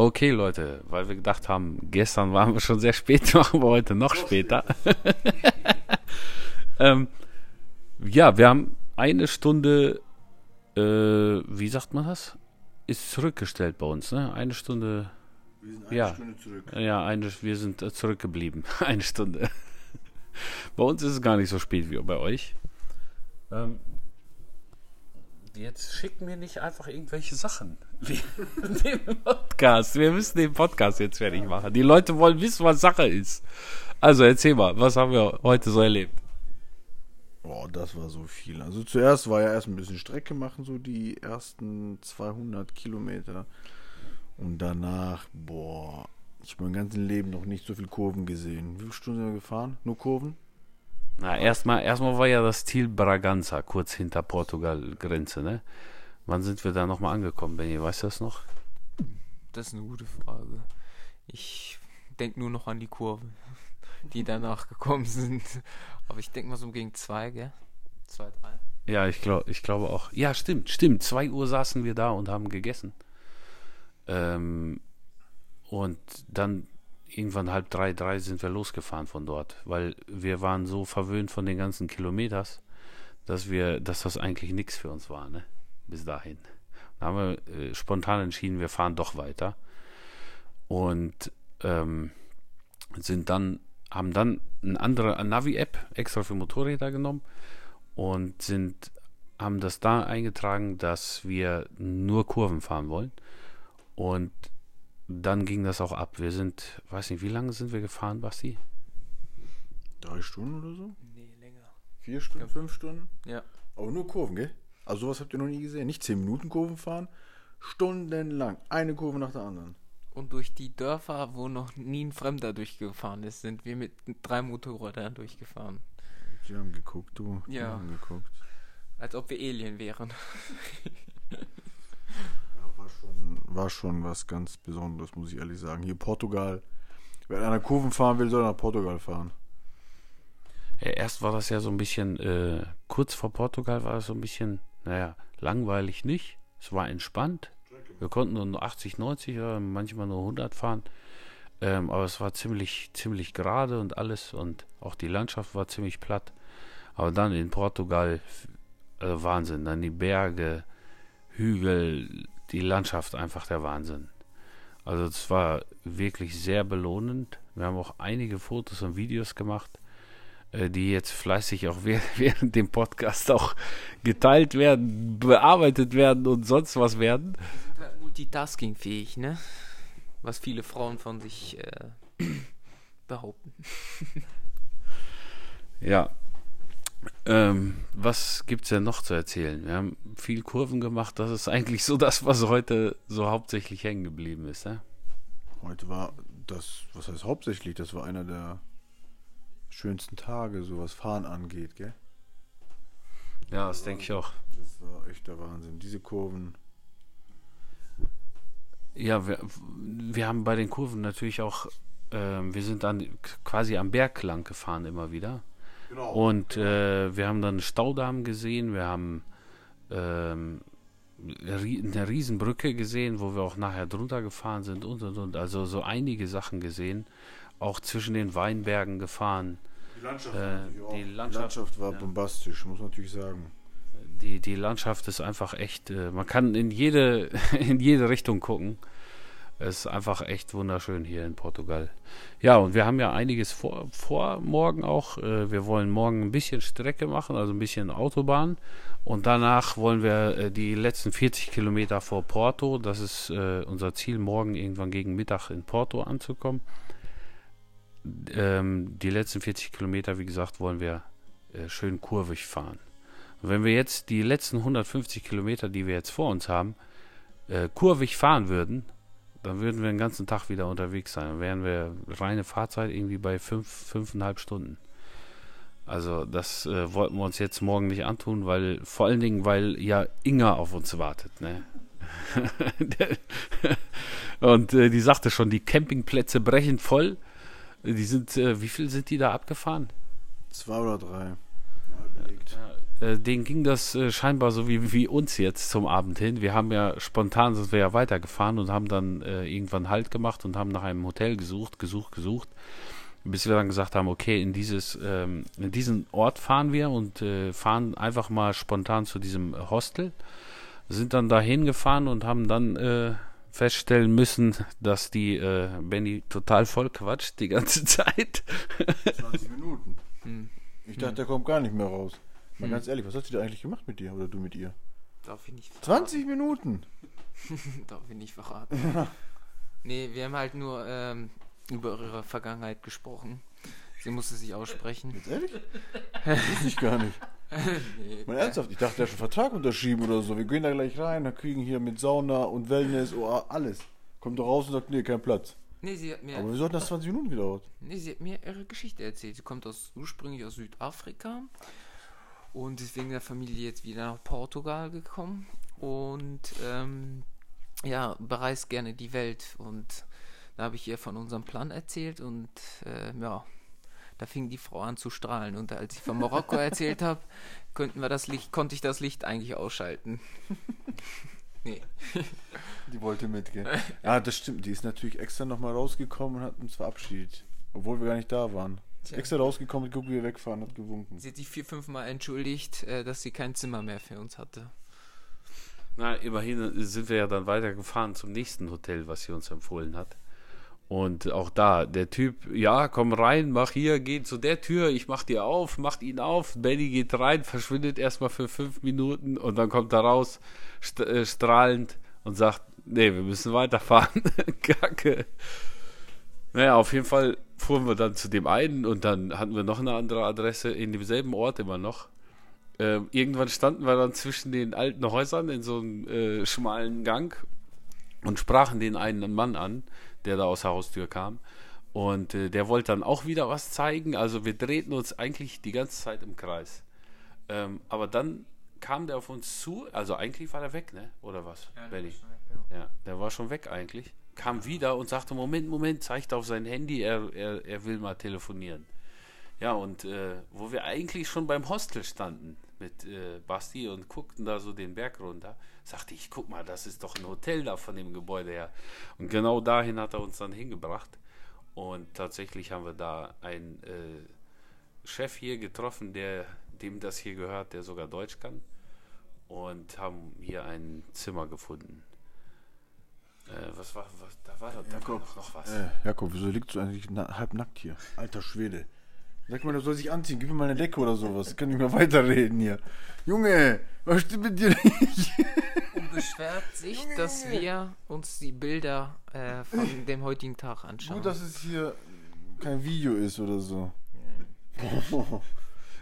Okay, Leute, weil wir gedacht haben, gestern waren wir schon sehr spät, machen wir heute noch später. ähm, ja, wir haben eine Stunde, äh, wie sagt man das? Ist zurückgestellt bei uns, ne? Eine Stunde. Wir sind eine Ja. Stunde zurück. Ja, eine, wir sind äh, zurückgeblieben. Eine Stunde. bei uns ist es gar nicht so spät wie bei euch. Ähm, jetzt schicken wir nicht einfach irgendwelche Sachen. Wir, den Podcast. Wir müssen den Podcast jetzt fertig machen. Die Leute wollen wissen, was Sache ist. Also erzähl mal, was haben wir heute so erlebt? Boah, das war so viel. Also zuerst war ja erst ein bisschen Strecke machen, so die ersten 200 Kilometer. Und danach, boah, ich habe mein ganzes Leben noch nicht so viel Kurven gesehen. Wie viele Stunden sind wir gefahren? Nur Kurven? Na, erstmal, erstmal war ja das Ziel Braganza, kurz hinter Portugal-Grenze, ne? Wann sind wir da nochmal angekommen, Benny? Weißt du das noch? Das ist eine gute Frage. Ich denke nur noch an die Kurven, die danach gekommen sind. Aber ich denke mal so gegen zwei, gell? Zwei, drei. Ja, ich glaube ich glaube auch. Ja, stimmt, stimmt. Zwei Uhr saßen wir da und haben gegessen. Ähm, und dann irgendwann halb drei, drei sind wir losgefahren von dort, weil wir waren so verwöhnt von den ganzen Kilometers, dass wir, dass das eigentlich nichts für uns war, ne? Bis dahin. Da haben wir äh, spontan entschieden, wir fahren doch weiter. Und ähm, sind dann, haben dann eine andere Navi-App extra für Motorräder genommen und sind, haben das da eingetragen, dass wir nur Kurven fahren wollen. Und dann ging das auch ab. Wir sind, weiß nicht, wie lange sind wir gefahren, Basti? Drei Stunden oder so? Nee, länger. Vier Stunden? Fünf Stunden? Ja. Aber nur Kurven, gell? Also sowas habt ihr noch nie gesehen. Nicht 10 Minuten Kurven fahren, stundenlang. Eine Kurve nach der anderen. Und durch die Dörfer, wo noch nie ein Fremder durchgefahren ist, sind wir mit drei Motorrädern durchgefahren. Sie haben geguckt, du. Die Ja. haben geguckt. Als ob wir Alien wären. Schon, war schon was ganz Besonderes, muss ich ehrlich sagen. Hier Portugal. Wer einer Kurven fahren will, soll nach Portugal fahren. Ja, erst war das ja so ein bisschen, äh, kurz vor Portugal war es so ein bisschen, naja, langweilig nicht. Es war entspannt. Wir konnten nur 80, 90 oder manchmal nur 100 fahren. Ähm, aber es war ziemlich, ziemlich gerade und alles und auch die Landschaft war ziemlich platt. Aber dann in Portugal, äh, Wahnsinn. Dann die Berge, Hügel, die Landschaft einfach der Wahnsinn. Also es war wirklich sehr belohnend. Wir haben auch einige Fotos und Videos gemacht, äh, die jetzt fleißig auch während, dem Podcast auch geteilt werden, bearbeitet werden und sonst was werden. Multitasking-fähig, ne? Was viele Frauen von sich äh, behaupten. Ja. Ähm, was gibt's denn noch zu erzählen? Wir haben viel Kurven gemacht. Das ist eigentlich so das, was heute so hauptsächlich hängen geblieben ist. Ne? Heute war das, was heißt hauptsächlich, das war einer der schönsten Tage, so was Fahren angeht, gell? Ja, das denke ich auch. Das war echt der Wahnsinn. Diese Kurven. Ja, wir, wir haben bei den Kurven natürlich auch, ähm, wir sind dann quasi am Berg lang gefahren immer wieder. Genau. Und äh, wir haben dann Staudamm gesehen, wir haben ähm, eine Riesenbrücke gesehen, wo wir auch nachher drunter gefahren sind und und und. Also so einige Sachen gesehen. Auch zwischen den Weinbergen gefahren. Die Landschaft, Äh, natürlich auch. die Die Landschaft, Landschaft war ja. bombastisch, muss man natürlich sagen. Die, die Landschaft ist einfach echt, äh, man kann in jede, in jede Richtung gucken. Es ist einfach echt wunderschön hier in Portugal. Ja, und wir haben ja einiges vor, vor morgen auch. Äh, wir wollen morgen ein bisschen Strecke machen, also ein bisschen Autobahn. Und danach wollen wir äh, die letzten 40 Kilometer vor Porto, das ist äh, unser Ziel, morgen irgendwann gegen Mittag in Porto anzukommen. Ähm, die letzten 40 Kilometer, wie gesagt, wollen wir schön kurvig fahren. Und wenn wir jetzt die letzten 150 Kilometer, die wir jetzt vor uns haben, kurvig fahren würden, dann würden wir den ganzen Tag wieder unterwegs sein. Dann wären wir reine Fahrzeit irgendwie bei fünf, fünfeinhalb Stunden. Also das äh, wollten wir uns jetzt morgen nicht antun, weil vor allen Dingen, weil ja Inga auf uns wartet. Ne? Und äh, die sagte schon, die Campingplätze brechen voll. Die sind, äh, wie viel sind die da abgefahren? Zwei oder drei. Mal belegt. Ja, äh, denen ging das äh, scheinbar so wie, wie uns jetzt zum Abend hin. Wir haben ja spontan sind wir ja weitergefahren und haben dann äh, irgendwann Halt gemacht und haben nach einem Hotel gesucht, gesucht, gesucht, bis wir dann gesagt haben, okay, in dieses, ähm, in diesen Ort fahren wir und äh, fahren einfach mal spontan zu diesem Hostel. Sind dann dahin gefahren und haben dann äh, feststellen müssen, dass die äh, Benny total voll quatscht die ganze Zeit. 20 Minuten. Hm. Ich dachte, der kommt gar nicht mehr raus. Mal Hm. ganz ehrlich, was hat sie da eigentlich gemacht mit dir oder du mit ihr? Darf ich nicht 20 Minuten? Darf ich nicht verraten. nee, wir haben halt nur ähm, über ihre Vergangenheit gesprochen. Sie musste sich aussprechen. Jetzt ehrlich? Das wusste ich gar nicht. nee, Mal ernsthaft, ich dachte, der hat schon Vertrag unterschrieben oder so. Wir gehen da gleich rein, da kriegen hier mit Sauna und Wellness, oh, alles. Kommt doch raus und sagt, nee, kein Platz. Nee, sie hat mir, Aber wieso hat das 20 Minuten gedauert? nee, sie hat mir ihre Geschichte erzählt. Sie kommt aus, ursprünglich aus Südafrika und ist wegen der Familie jetzt wieder nach Portugal gekommen und ähm, ja, bereist gerne die Welt. Und da habe ich ihr von unserem Plan erzählt und äh, ja, da fing die Frau an zu strahlen. Und als ich von Marokko erzählt habe, könnten wir das Licht, konnte ich das Licht eigentlich ausschalten. nee. Die wollte mitgehen. Ja, das stimmt. Die ist natürlich extra nochmal rausgekommen und hat uns verabschiedet. Obwohl wir gar nicht da waren. Ist Tja. extra rausgekommen, geguckt, wie wir wegfahren, hat gewunken. Sie hat sich vier, fünf Mal entschuldigt, äh, dass sie kein Zimmer mehr für uns hatte. Na, immerhin sind wir ja dann weitergefahren zum nächsten Hotel, was sie uns empfohlen hat. Und auch da, der Typ, ja, komm rein, mach hier, geh zu der Tür, ich mach dir auf, macht ihn auf, Benny geht rein, verschwindet erstmal für fünf Minuten und dann kommt er raus, st äh, strahlend und sagt, nee, wir müssen weiterfahren. Kacke. Naja, auf jeden Fall fuhren wir dann zu dem einen und dann hatten wir noch eine andere Adresse in demselben Ort immer noch. Ähm, irgendwann standen wir dann zwischen den alten Häusern in so einem äh, schmalen Gang und sprachen den einen Mann an, der da aus der Haustür kam. Und äh, der wollte dann auch wieder was zeigen. Also wir drehten uns eigentlich die ganze Zeit im Kreis. Ähm, aber dann kam der auf uns zu. Also eigentlich war der weg, ne? Oder was? Benny? Ja, der war schon weg eigentlich. Kam wieder und sagte, Moment, Moment, zeigte auf sein Handy, er, er, er will mal telefonieren. Ja, und äh, wo wir eigentlich schon beim Hostel standen mit äh, Basti und guckten da so den Berg runter, sagte ich, guck mal, das ist doch ein Hotel da von dem Gebäude her. Und genau dahin hat er uns dann hingebracht. Und tatsächlich haben wir da einen äh, Chef hier getroffen, der dem das hier gehört, der sogar Deutsch kann. Und haben hier ein Zimmer gefunden. Äh, was war, was, da war, doch- da war Jakob, doch noch was. Äh, Jakob, wieso liegst du eigentlich na halb nackt hier? Alter Schwede. Sag mal, der soll sich anziehen, gib mir mal eine Decke oder sowas. Ich kann nicht mehr weiterreden hier. Junge, was stimmt mit dir nicht? Und beschwert sich, dass wir uns die Bilder äh, von dem heutigen Tag anschauen. Gut, dass es hier kein Video ist oder so.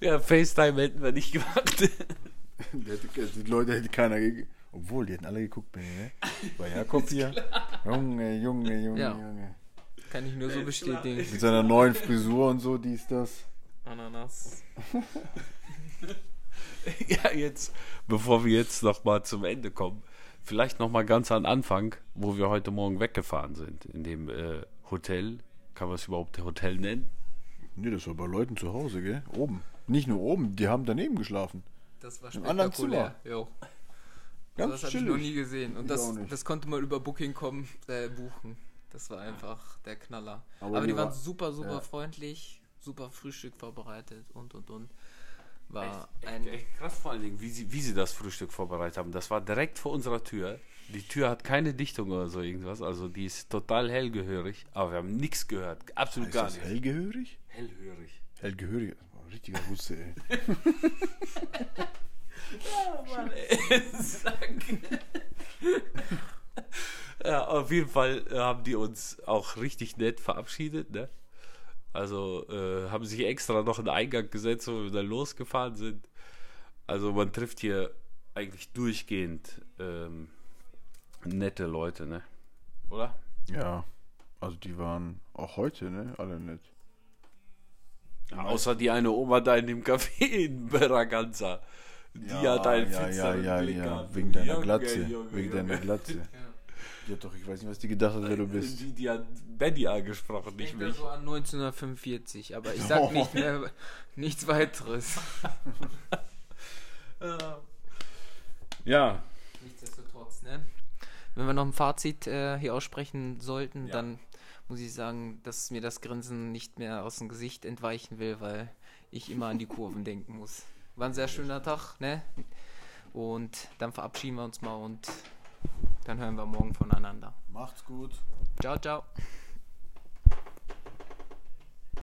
Ja, FaceTime hätten wir nicht gemacht. Die, Leute hätte keiner geguckt. Obwohl, die hätten alle geguckt, Benni, ne? Bei Jakob hier. Junge, Junge, Junge, Ja. Junge. Kann ich nur so bestätigen. Mit seiner neuen Frisur und so, dies, das. Ananas. ja, jetzt, bevor wir jetzt noch mal zum Ende kommen, vielleicht noch mal ganz an Anfang, wo wir heute Morgen weggefahren sind, in dem äh, Hotel. Kann man es überhaupt Hotel nennen? Nee, das war bei Leuten zu Hause, gell? Oben. Nicht nur oben, die haben daneben geschlafen. Das war Im anderen spektakulär. Jo. Ganz das habe ich noch nie gesehen. Und das, das konnte man über Booking kommen, äh, buchen. Das war einfach der Knaller. Aber Aber, die waren war- super, super ja. freundlich, super Frühstück vorbereitet und und und. War Echt, ein. echt krass vor allen Dingen, wie sie, wie sie das Frühstück vorbereitet haben. Das war direkt vor unserer Tür. Die Tür hat keine Dichtung oder so irgendwas. Also die ist total hellgehörig. Aber wir haben nichts gehört. Absolut Ist gar nichts. hellgehörig? Hellhörig. Hellgehörig. Das war ein richtiger Russe, ey. Mann, ey. Sack. ja, auf jeden Fall äh, haben die uns auch richtig nett verabschiedet, ne? Also äh, haben sich extra noch einen Eingang gesetzt, wo wir dann losgefahren sind. Also man trifft hier eigentlich durchgehend ähm, nette Leute, ne? Oder? Ja. Also die waren auch heute, ne? Alle nett. Außer die eine Oma da in dem Café in Braganza. Die Ja, hat einen ja, ja, ja, Blick ja. gehabt. Wegen deiner Junge, Glatze. Junge, Wegen Junge. deiner Glatze. Die hat doch, ich weiß nicht, was die gedacht hat, wer du bist. Die, die hat Benny angesprochen, Ich nicht denke mich. so an 1945, aber ich sag nicht mehr nichts weiteres. Ja, Nichtsdestotrotz, ne? Wenn wir noch ein Fazit äh, hier aussprechen sollten, Ja. dann muss ich sagen, dass mir das Grinsen nicht mehr aus dem Gesicht entweichen will, weil ich immer an die Kurven denken muss. War ein sehr schöner Tag, ne? Und dann verabschieden wir uns mal und dann hören wir morgen voneinander. Macht's gut. Ciao, ciao.